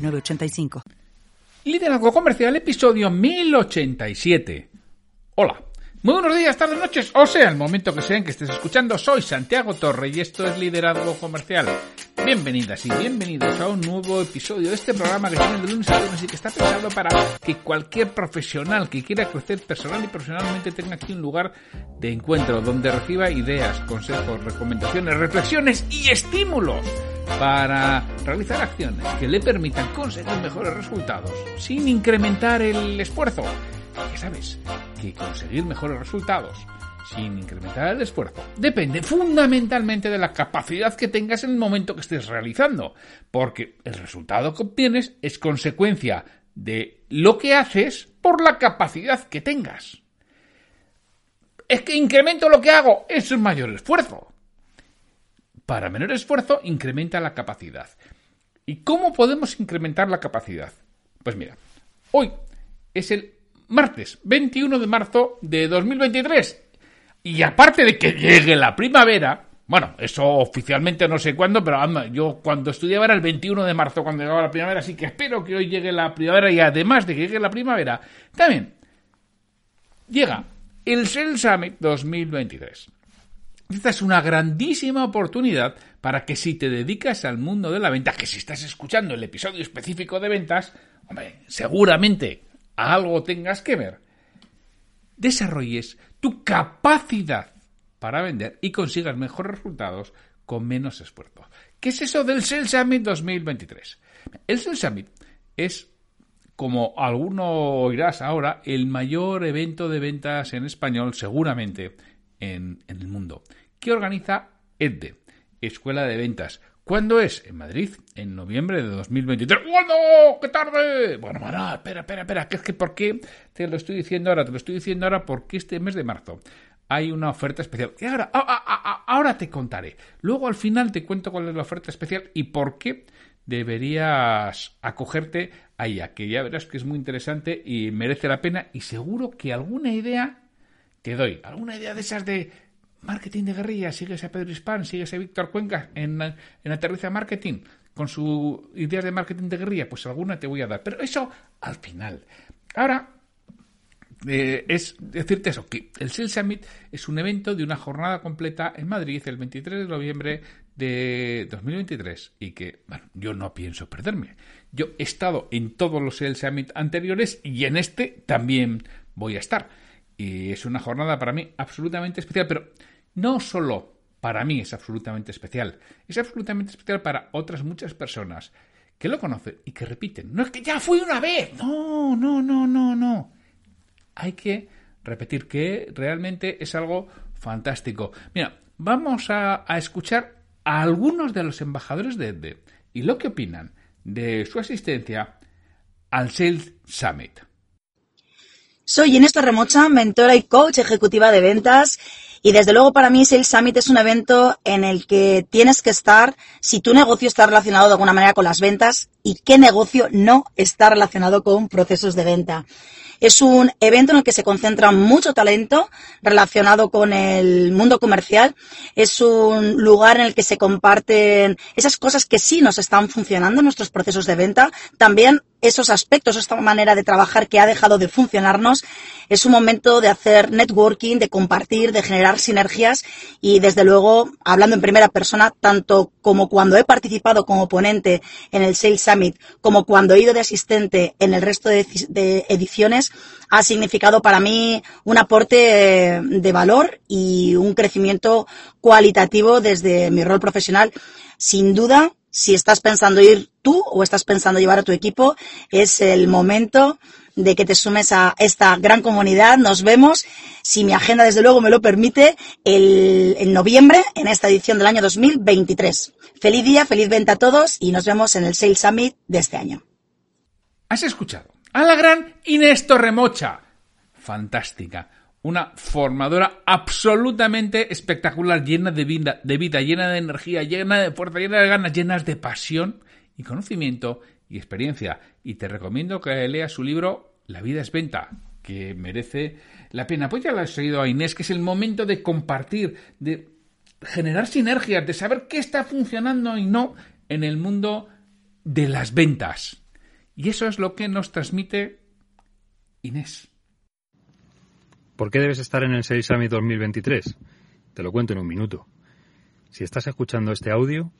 985. Liderazgo Comercial, episodio 1087. Hola. Muy buenos días, tardes, noches, o sea, el momento que sea en que estés escuchando, soy Santiago Torre y esto es Liderazgo Comercial. Bienvenidas y bienvenidos a un nuevo episodio de este programa que tiene de lunes a lunes y que está pensado para que cualquier profesional que quiera crecer personal y profesionalmente tenga aquí un lugar de encuentro donde reciba ideas, consejos, recomendaciones, reflexiones y estímulos para realizar acciones que le permitan conseguir mejores resultados sin incrementar el esfuerzo. Ya sabes que conseguir mejores resultados sin incrementar el esfuerzo depende fundamentalmente de la capacidad que tengas en el momento que estés realizando, porque el resultado que obtienes es consecuencia de lo que haces por la capacidad que tengas. Es que incremento lo que hago, es un mayor esfuerzo. Para menor esfuerzo, incrementa la capacidad. ¿Y cómo podemos incrementar la capacidad? Pues mira, hoy es el martes 21 de marzo de 2023. Y aparte de que llegue la primavera, bueno, eso oficialmente no sé cuándo, pero yo cuando estudiaba era el 21 de marzo cuando llegaba la primavera, así que espero que hoy llegue la primavera y además de que llegue la primavera, también llega el Shell Summit 2023. Esta es una grandísima oportunidad para que si te dedicas al mundo de la venta, que si estás escuchando el episodio específico de ventas, hombre, seguramente algo tengas que ver, desarrolles tu capacidad para vender y consigas mejores resultados con menos esfuerzo. ¿Qué es eso del Sales Summit 2023? El Sales Summit es, como alguno oirás ahora, el mayor evento de ventas en español seguramente en, el mundo, que organiza EDDE, Escuela de Ventas. ¿Cuándo es? En Madrid, en noviembre de 2023. ¡Bueno! ¡Qué tarde! Bueno, bueno, espera, espera, espera, que es que ¿por qué te lo estoy diciendo ahora? Te lo estoy diciendo ahora porque este mes de marzo hay una oferta especial. Y ahora, ahora te contaré. Luego al final te cuento cuál es la oferta especial y por qué deberías acogerte a ella, que ya verás que es muy interesante y merece la pena y seguro que alguna idea te doy alguna idea de esas de marketing de guerrilla, sigues a Pedro Hispan, sigues a Víctor Cuenca en, en Aterriza Marketing con sus ideas de marketing de guerrilla, pues alguna te voy a dar. Pero eso al final. Ahora, eh, es decirte eso, que el Sales Summit es un evento de una jornada completa en Madrid el 23 de noviembre de 2023 y que, bueno, yo no pienso perderme. Yo he estado en todos los Sales Summit anteriores y en este también voy a estar. Y es una jornada para mí absolutamente especial, pero no solo para mí es absolutamente especial, es absolutamente especial para otras muchas personas que lo conocen y que repiten. No es que ya fui una vez, no, no, no, no, no. Hay que repetir que realmente es algo fantástico. Mira, vamos a, escuchar a algunos de los embajadores de EDDE y lo que opinan de su asistencia al Sales Summit. Soy Inés Torremocha, mentora y coach ejecutiva de ventas. Y desde luego para mí Sales Summit es un evento en el que tienes que estar si tu negocio está relacionado de alguna manera con las ventas y qué negocio no está relacionado con procesos de venta. Es un evento en el que se concentra mucho talento relacionado con el mundo comercial. Es un lugar en el que se comparten esas cosas que sí nos están funcionando en nuestros procesos de venta. También esos aspectos, esta manera de trabajar que ha dejado de funcionarnos. Es un momento de hacer networking, de compartir, de generar sinergias y desde luego, hablando en primera persona, tanto como cuando he participado como ponente en el Sales Como cuando he ido de asistente en el resto de, de ediciones, ha significado para mí un aporte de valor y un crecimiento cualitativo desde mi rol profesional. Sin duda, si estás pensando ir tú o estás pensando llevar a tu equipo, es el momento de que te sumes a esta gran comunidad. Nos vemos, si mi agenda desde luego me lo permite, el, en noviembre en esta edición del año 2023. Feliz día, feliz venta a todos y nos vemos en el Sales Summit de este año. Has escuchado a la gran Inés Torremocha. Fantástica. Una formadora absolutamente espectacular, llena de vida, de vida, llena de energía, llena de fuerza, llena de ganas, llenas de pasión y conocimiento y experiencia. Y te recomiendo que leas su libro La vida es venta, que merece la pena. Pues ya lo has oído a Inés, que es el momento de compartir, de generar sinergias, de saber qué está funcionando y no en el mundo de las ventas. Y eso es lo que nos transmite Inés. ¿Por qué debes estar en el 6 Summit 2023? Te lo cuento en un minuto. Si estás escuchando este audio,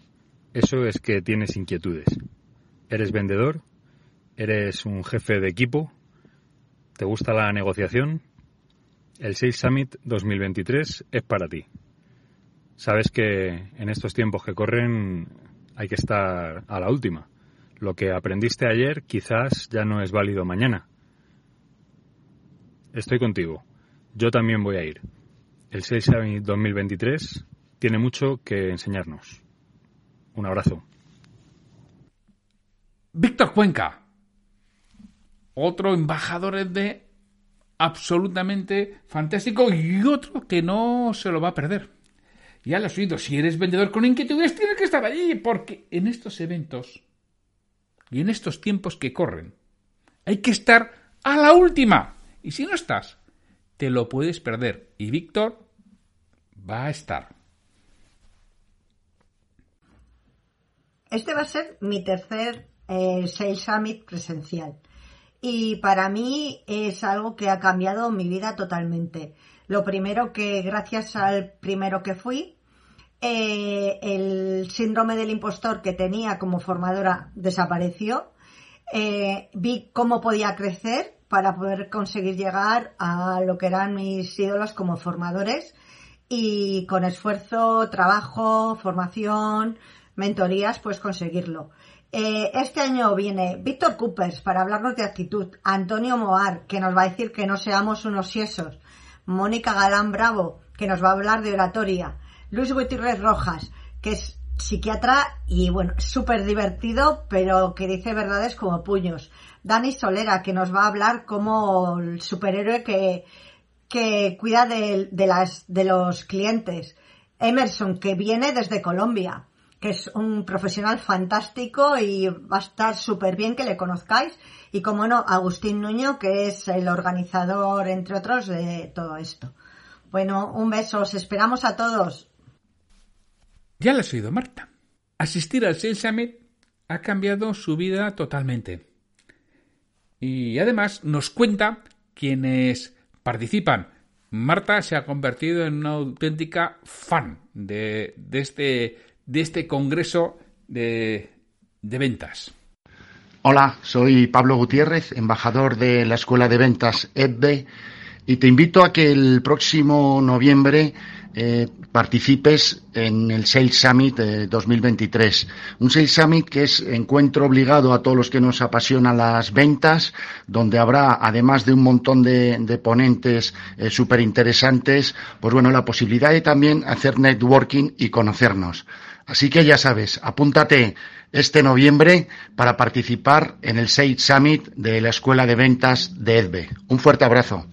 eso es que tienes inquietudes. ¿Eres vendedor? ¿Eres un jefe de equipo? ¿Te gusta la negociación? El Sales Summit 2023 es para ti. Sabes que en estos tiempos que corren hay que estar a la última. Lo que aprendiste ayer quizás ya no es válido mañana. Estoy contigo. Yo también voy a ir. El 6 Summit 2023 tiene mucho que enseñarnos. Un abrazo. Víctor Cuenca, otro embajador de absolutamente fantástico y otro que no se lo va a perder. Ya lo has oído, si eres vendedor con inquietudes tienes que estar allí, porque en estos eventos y en estos tiempos que corren hay que estar a la última. Y si no estás, te lo puedes perder. Y Víctor va a estar. Este va a ser mi tercer eh, Sales Summit presencial. Y para mí es algo que ha cambiado mi vida totalmente. Lo primero que gracias al primero que fui, eh, el síndrome del impostor que tenía como formadora desapareció. Eh, vi cómo podía crecer para poder conseguir llegar a lo que eran mis ídolos como formadores y con esfuerzo, trabajo, formación, mentorías, pues conseguirlo. Eh, este año viene Víctor Coopers para hablarnos de actitud, Antonio Moar, que nos va a decir que no seamos unos siesos, Mónica Galán Bravo, que nos va a hablar de oratoria. Luis Gutiérrez Rojas, que es psiquiatra y bueno, súper divertido, pero que dice verdades como puños. Dani Solera, que nos va a hablar como el superhéroe que, que cuida de, de, las, de los clientes. Emerson, que viene desde Colombia, que es un profesional fantástico y va a estar súper bien que le conozcáis. Y como no, Agustín Nuño, que es el organizador, entre otros, de todo esto. Bueno, un beso, os esperamos a todos. Ya lo has oído, Marta. Asistir al Sales Summit ha cambiado su vida totalmente. Y además nos cuenta quienes participan. Marta se ha convertido en una auténtica fan de, de este, de este congreso de, ventas. Hola, soy Pablo Gutiérrez, embajador de la Escuela de Ventas EDBE, y te invito a que el próximo noviembre eh, participes en el Sales Summit de 2023. Un Sales Summit que es encuentro obligado a todos los que nos apasionan las ventas, donde habrá, además de un montón de, de ponentes eh, súper interesantes, pues bueno, la posibilidad de también hacer networking y conocernos. Así que ya sabes, apúntate este noviembre para participar en el Sales Summit de la Escuela de Ventas de EDBE. Un fuerte abrazo.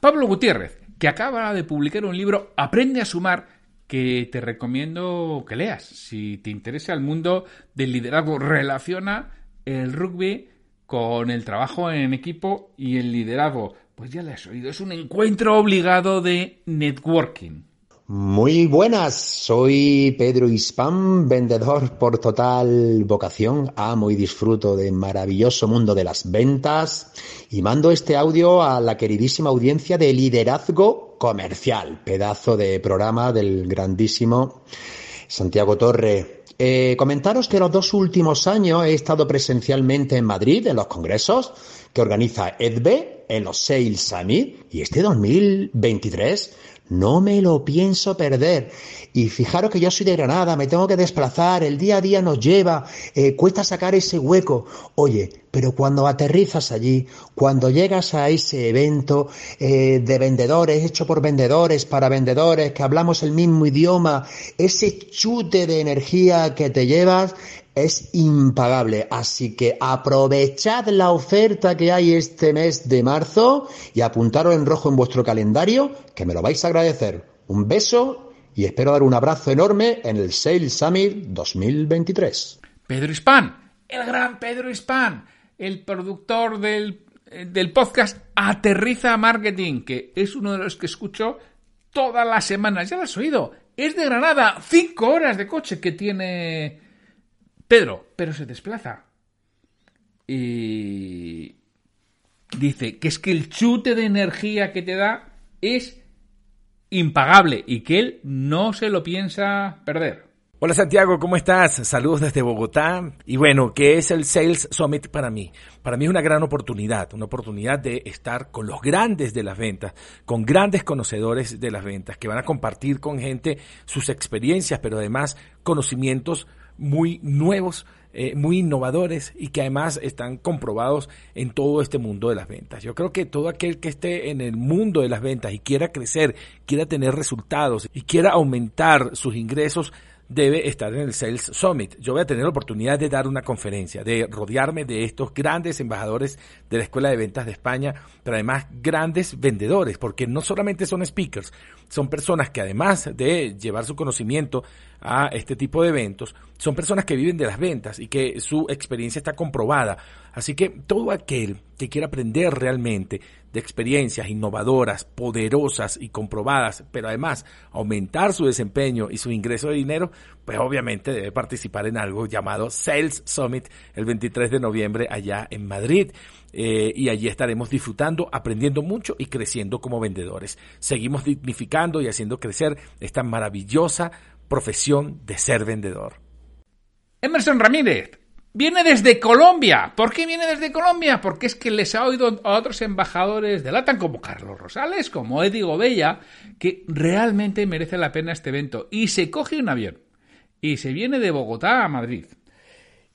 Pablo Gutiérrez, que acaba de publicar un libro, Aprende a sumar, que te recomiendo que leas. Si te interesa el mundo del liderazgo, relaciona el rugby con el trabajo en equipo y el liderazgo. Pues ya lo has oído, es un encuentro obligado de networking. Muy buenas, soy Pedro Hispán, vendedor por total vocación, amo y disfruto del maravilloso mundo de las ventas y mando este audio a la queridísima audiencia de liderazgo comercial, pedazo de programa del grandísimo Santiago Torre. Eh, comentaros que los dos últimos años he estado presencialmente en Madrid en los congresos que organiza EDBE en los Sales Summit y este 2023 no me lo pienso perder. Y fijaros que yo soy de Granada, me tengo que desplazar, el día a día nos lleva, eh, cuesta sacar ese hueco. Oye, pero cuando aterrizas allí, cuando llegas a ese evento eh, de vendedores, hecho por vendedores, para vendedores, que hablamos el mismo idioma, ese chute de energía que te llevas es impagable. Así que aprovechad la oferta que hay este mes de marzo y apuntaros en rojo en vuestro calendario, que me lo vais a agradecer. Un beso y espero dar un abrazo enorme en el Sales Summit 2023. Pedro Hispan, el gran Pedro Hispan, el productor del, del podcast Aterriza Marketing, que es uno de los que escucho todas las semanas. Ya lo has oído. Es de Granada. Cinco horas de coche que tiene Pedro, pero se desplaza. Y dice que es que el chute de energía que te da es impagable y que él no se lo piensa perder. Hola Santiago, ¿cómo estás? Saludos desde Bogotá. Y bueno, ¿qué es el Sales Summit para mí? Para mí es una gran oportunidad, una oportunidad de estar con los grandes de las ventas, con grandes conocedores de las ventas, que van a compartir con gente sus experiencias, pero además conocimientos muy nuevos, eh, muy innovadores y que además están comprobados en todo este mundo de las ventas. Yo creo que todo aquel que esté en el mundo de las ventas y quiera crecer, quiera tener resultados y quiera aumentar sus ingresos, debe estar en el Sales Summit. Yo voy a tener la oportunidad de dar una conferencia, de rodearme de estos grandes embajadores de la Escuela de Ventas de España, pero además grandes vendedores, porque no solamente son speakers, son personas que además de llevar su conocimiento a este tipo de eventos, son personas que viven de las ventas y que su experiencia está comprobada. Así que todo aquel que quiera aprender realmente de experiencias innovadoras, poderosas y comprobadas, pero además aumentar su desempeño y su ingreso de dinero, pues obviamente debe participar en algo llamado Sales Summit el 23 de noviembre allá en Madrid. Eh, y allí estaremos disfrutando, aprendiendo mucho y creciendo como vendedores. Seguimos dignificando y haciendo crecer esta maravillosa profesión de ser vendedor. Emerson Ramírez viene desde Colombia. ¿Por qué viene desde Colombia? Porque es que les ha oído a otros embajadores de LATAM como Carlos Rosales, como Eddie Gobella, que realmente merece la pena este evento. Y se coge un avión y se viene de Bogotá a Madrid.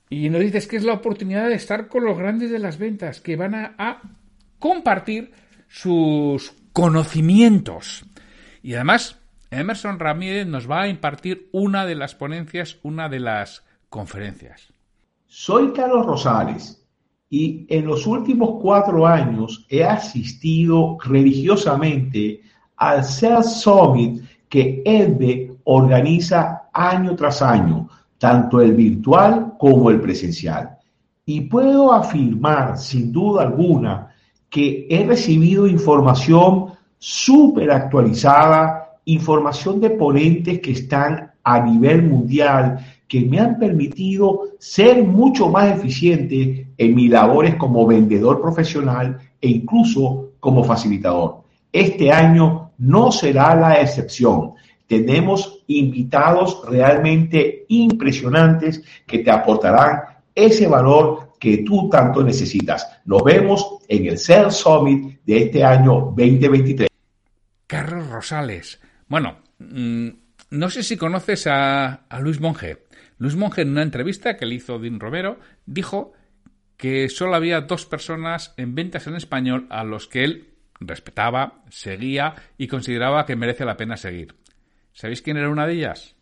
Y nos dices que es la oportunidad de estar con los grandes de las ventas que van a, a compartir sus conocimientos. Y además, Emerson Ramírez nos va a impartir una de las ponencias, una de las conferencias. Soy Carlos Rosales y en los últimos cuatro años he asistido religiosamente al Sales Summit que EDBE organiza año tras año, tanto el virtual como el presencial. Y puedo afirmar sin duda alguna que he recibido información súper actualizada, información de ponentes que están a nivel mundial, que me han permitido ser mucho más eficiente en mis labores como vendedor profesional e incluso como facilitador. Este año no será la excepción. Tenemos invitados realmente impresionantes que te aportarán ese valor que tú tanto necesitas. Nos vemos en el Sales Summit de este año 2023. Carlos Rosales. Bueno, mm, no sé si conoces a, a Luis Monge. Luis Monge, en una entrevista que le hizo Dean Romero, dijo que solo había dos personas en ventas en español a los que él respetaba, seguía y consideraba que merece la pena seguir. ¿Sabéis quién era una de ellas?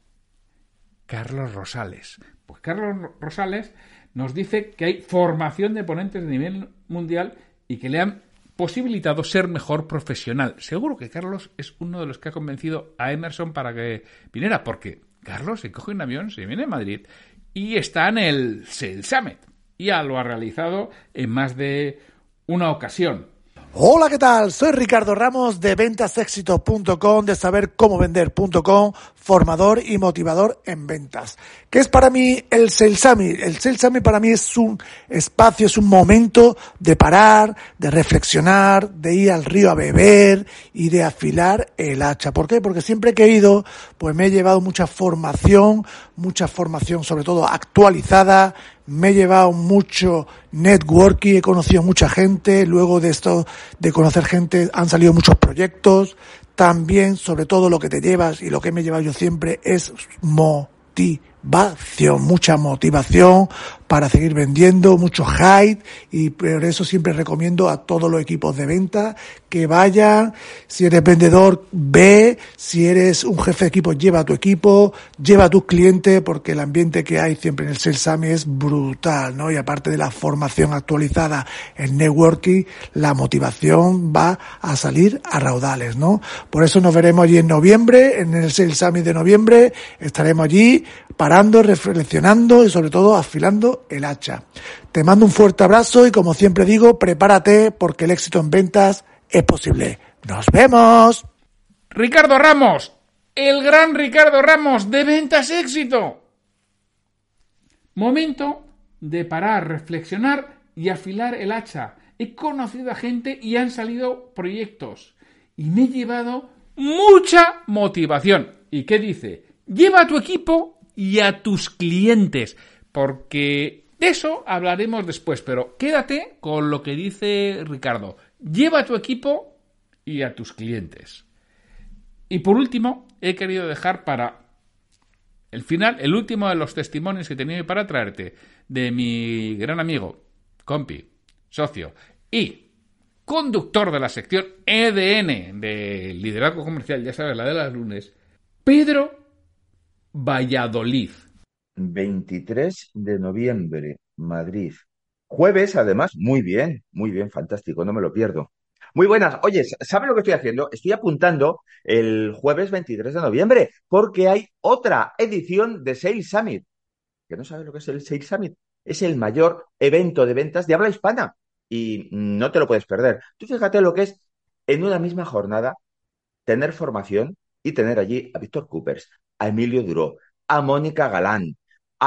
Carlos Rosales. Pues Carlos Rosales nos dice que hay formación de ponentes de nivel mundial y que le han posibilitado ser mejor profesional. Seguro que Carlos es uno de los que ha convencido a Emerson para que viniera, porque Carlos se coge un avión, se viene a Madrid y está en el Sales Summit. Ya lo ha realizado en más de una ocasión. Hola, ¿qué tal? Soy Ricardo Ramos de ventasexito.com, de sabercómovender.com, formador y motivador en ventas. ¿Qué es para mí el Sales Summit? El Sales Summit para mí es un espacio, es un momento de parar, de reflexionar, de ir al río a beber y de afilar el hacha. ¿Por qué? Porque siempre que he ido, pues me he llevado mucha formación, mucha formación sobre todo actualizada, me he llevado mucho networking, he conocido mucha gente, luego de esto, de conocer gente, han salido muchos proyectos, también, sobre todo, lo que te llevas y lo que me he llevado yo siempre es motivación, mucha motivación para seguir vendiendo, mucho hype y por eso siempre recomiendo a todos los equipos de venta que vayan. Si eres vendedor, ve. Si eres un jefe de equipo, lleva a tu equipo, lleva a tus clientes porque el ambiente que hay siempre en el Sales Summit es brutal, ¿no? Y aparte de la formación actualizada en networking, la motivación va a salir a raudales, ¿no? Por eso nos veremos allí en noviembre, en el Sales Summit de noviembre. Estaremos allí parando, reflexionando y sobre todo afilando el hacha. Te mando un fuerte abrazo y como siempre digo, prepárate porque el éxito en ventas es posible. ¡Nos vemos! Ricardo Ramos, el gran Ricardo Ramos de Ventas Éxito. Momento de parar, reflexionar y afilar el hacha. He conocido a gente y han salido proyectos. Y me he llevado mucha motivación. ¿Y qué dice? Lleva a tu equipo y a tus clientes. Porque de eso hablaremos después. Pero quédate con lo que dice Ricardo. Lleva a tu equipo y a tus clientes. Y por último, he querido dejar para el final, el último de los testimonios que tenía para traerte de mi gran amigo, compi, socio y conductor de la sección EDN de liderazgo comercial, ya sabes, la de las lunes, Pedro Valladolid. 23 de noviembre, Madrid. Jueves, además, muy bien, muy bien, fantástico, no me lo pierdo. Muy buenas. Oye, ¿sabe lo que estoy haciendo? Estoy apuntando el jueves 23 de noviembre porque hay otra edición de Sales Summit. ¿Que no sabes lo que es el Sales Summit? Es el mayor evento de ventas de habla hispana y no te lo puedes perder. Tú fíjate lo que es en una misma jornada tener formación y tener allí a Víctor Coopers, a Emilio Duró, a Mónica Galán,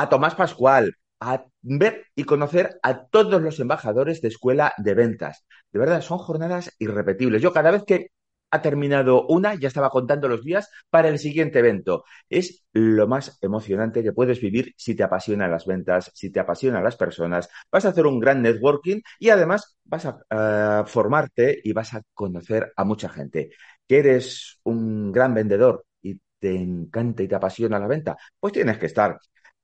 a Tomás Pascual, a ver y conocer a todos los embajadores de escuela de ventas. De verdad, son jornadas irrepetibles. Yo cada vez que ha terminado una, ya estaba contando los días para el siguiente evento. Es lo más emocionante que puedes vivir si te apasionan las ventas, si te apasionan las personas. Vas a hacer un gran networking y además vas a formarte y vas a conocer a mucha gente. Que eres un gran vendedor y te encanta y te apasiona la venta, pues tienes que estar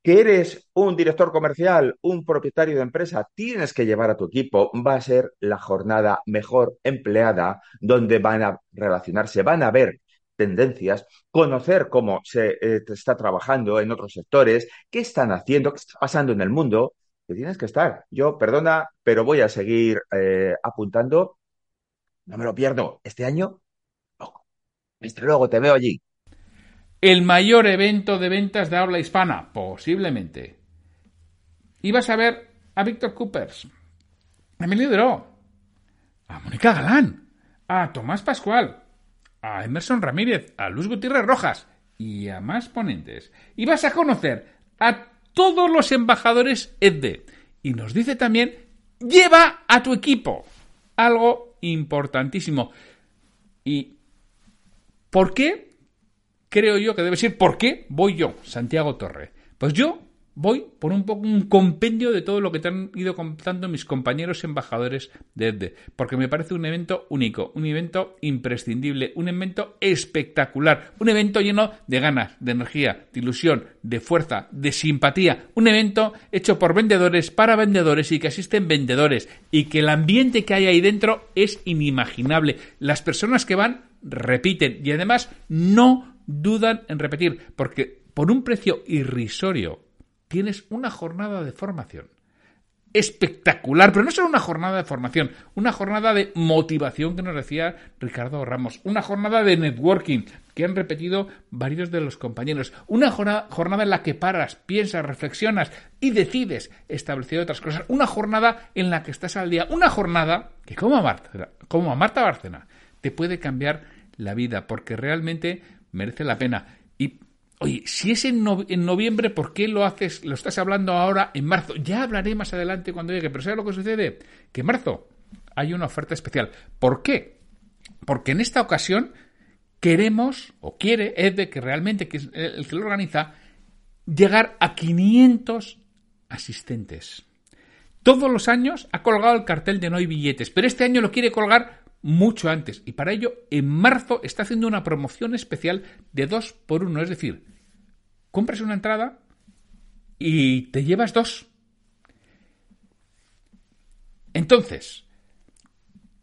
que eres un director comercial, un propietario de empresa, tienes que llevar a tu equipo, va a ser la jornada mejor empleada, donde van a relacionarse, van a ver tendencias, conocer cómo se eh, está trabajando en otros sectores, qué están haciendo, qué está pasando en el mundo, que tienes que estar. Yo, perdona, pero voy a seguir eh, apuntando. No me lo pierdo. Este año, Hasta luego, te veo allí el mayor evento de ventas de habla hispana, posiblemente. Y vas a ver a Víctor Coopers, a Emilio Duró, a Mónica Galán, a Tomás Pascual, a Emerson Ramírez, a Luz Gutiérrez Rojas y a más ponentes. Y vas a conocer a todos los embajadores EDDE. Y nos dice también, lleva a tu equipo. Algo importantísimo. ¿Y por qué? Creo yo que debe ser ¿por qué voy yo, Santiago Torre? Pues yo voy por un poco un compendio de todo lo que te han ido contando mis compañeros embajadores de EDDE, porque me parece un evento único, un evento imprescindible, un evento espectacular, un evento lleno de ganas, de energía, de ilusión, de fuerza, de simpatía, un evento hecho por vendedores para vendedores y que asisten vendedores y que el ambiente que hay ahí dentro es inimaginable. Las personas que van repiten y además no dudan en repetir, porque por un precio irrisorio tienes una jornada de formación espectacular, pero no solo una jornada de formación, una jornada de motivación que nos decía Ricardo Ramos, una jornada de networking que han repetido varios de los compañeros, una jornada, en la que paras, piensas, reflexionas y decides establecer otras cosas, una jornada en la que estás al día, una jornada que como a Marta, como a Marta Bárcena te puede cambiar la vida, porque realmente merece la pena. Y, oye, si es en, noviembre, ¿por qué lo haces, lo estás hablando ahora en marzo? Ya hablaré más adelante cuando llegue, pero ¿sabes lo que sucede? Que en marzo hay una oferta especial. ¿Por qué? Porque en esta ocasión queremos, o quiere, es de que realmente que el que lo organiza, llegar a 500 asistentes. Todos los años ha colgado el cartel de no hay billetes, pero este año lo quiere colgar mucho antes. Y para ello, en marzo está haciendo una promoción especial de 2 por 1. Es decir, compras una entrada y te llevas dos. Entonces,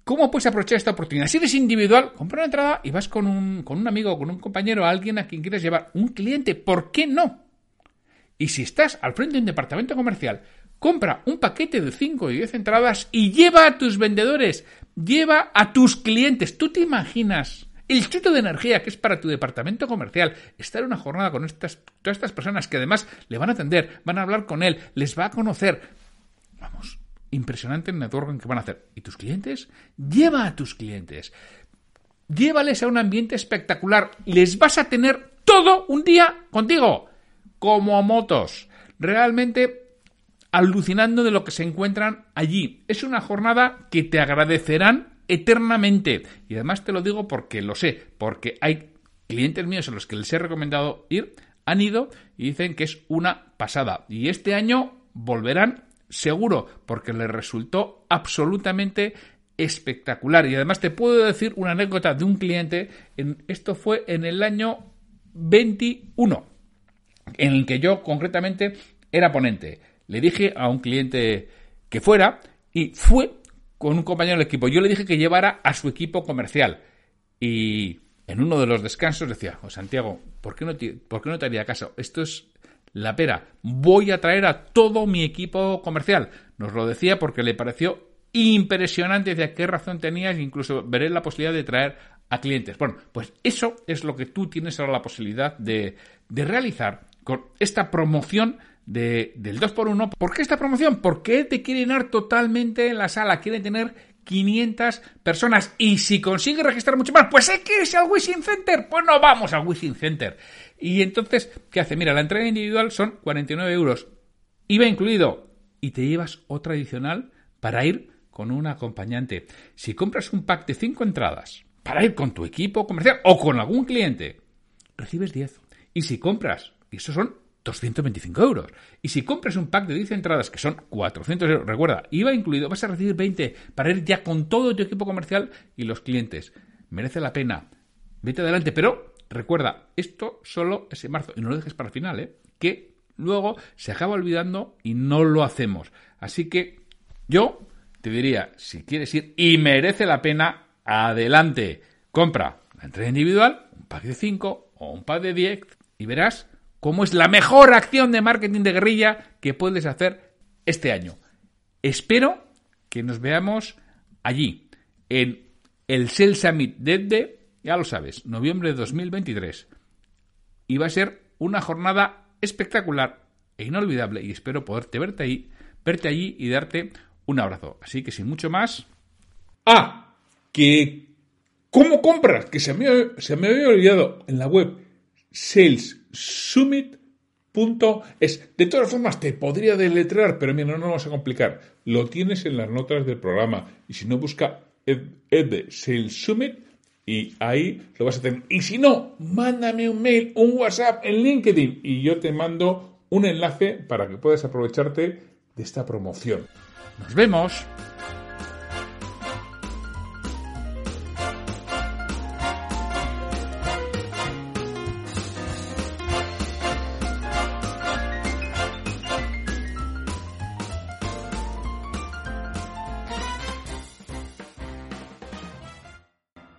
¿cómo puedes aprovechar esta oportunidad? Si eres individual, compra una entrada y vas con un, con un amigo, con un compañero, alguien a quien quieres llevar, un cliente, ¿por qué no? Y si estás al frente de un departamento comercial, compra un paquete de 5 y 10 entradas y lleva a tus vendedores, lleva a tus clientes. ¿Tú te imaginas el chute de energía que es para tu departamento comercial estar una jornada con estas, todas estas personas que además le van a atender, van a hablar con él, les va a conocer? Vamos, impresionante el networking que van a hacer. ¿Y tus clientes? Lleva a tus clientes. Llévales a un ambiente espectacular. Les vas a tener todo un día contigo como motos. Realmente alucinando de lo que se encuentran allí. Es una jornada que te agradecerán eternamente. Y además te lo digo porque lo sé, porque hay clientes míos a los que les he recomendado ir, han ido y dicen que es una pasada. Y este año volverán seguro, porque les resultó absolutamente espectacular. Y además te puedo decir una anécdota de un cliente, en, esto fue en el año 21 en el que yo concretamente era ponente. Le dije a un cliente que fuera y fue con un compañero del equipo. Yo le dije que llevara a su equipo comercial y en uno de los descansos decía, oh, Santiago, ¿por qué, no te, ¿por qué no te haría caso? Esto es la pera. Voy a traer a todo mi equipo comercial. Nos lo decía porque le pareció impresionante. Decía, ¿qué razón tenías? Incluso veré la posibilidad de traer a clientes. Bueno, pues eso es lo que tú tienes ahora la posibilidad de, de realizar con esta promoción de, del 2x1. ¿Por qué esta promoción? Porque te quiere llenar totalmente en la sala, quiere tener 500 personas. Y si consigue registrar mucho más, pues hay que irse al Wishing Center. Pues no vamos al Wishing Center. Y entonces, ¿qué hace? Mira, la entrada individual son 49 euros. IVA incluido. Y te llevas otra adicional para ir con un acompañante. Si compras un pack de 5 entradas para ir con tu equipo comercial o con algún cliente, recibes 10. Y si compras y eso son 225 euros. Y si compras un pack de 10 entradas, que son 400 euros, recuerda, IVA incluido, vas a recibir 20 para ir ya con todo tu equipo comercial y los clientes. Merece la pena. Vete adelante, pero recuerda, esto solo es en marzo y no lo dejes para el final, ¿eh? que luego se acaba olvidando y no lo hacemos. Así que yo te diría, si quieres ir y merece la pena, adelante. Compra la entrada individual, un pack de 5 o un pack de 10 y verás cómo es la mejor acción de marketing de guerrilla que puedes hacer este año. Espero que nos veamos allí, en el Sales Summit de, ya lo sabes, noviembre de 2023. Y va a ser una jornada espectacular e inolvidable y espero poderte verte ahí, verte allí y darte un abrazo. Así que sin mucho más. Ah, que ¿cómo compras? Que se me, se me había olvidado en la web salessummit.es. De todas formas, te podría deletrear, pero mira, no nos vamos a complicar. Lo tienes en las notas del programa. Y si no, busca Ed, Sales Summit y ahí lo vas a tener. Y si no, mándame un mail, un WhatsApp en LinkedIn y yo te mando un enlace para que puedas aprovecharte de esta promoción. Nos vemos.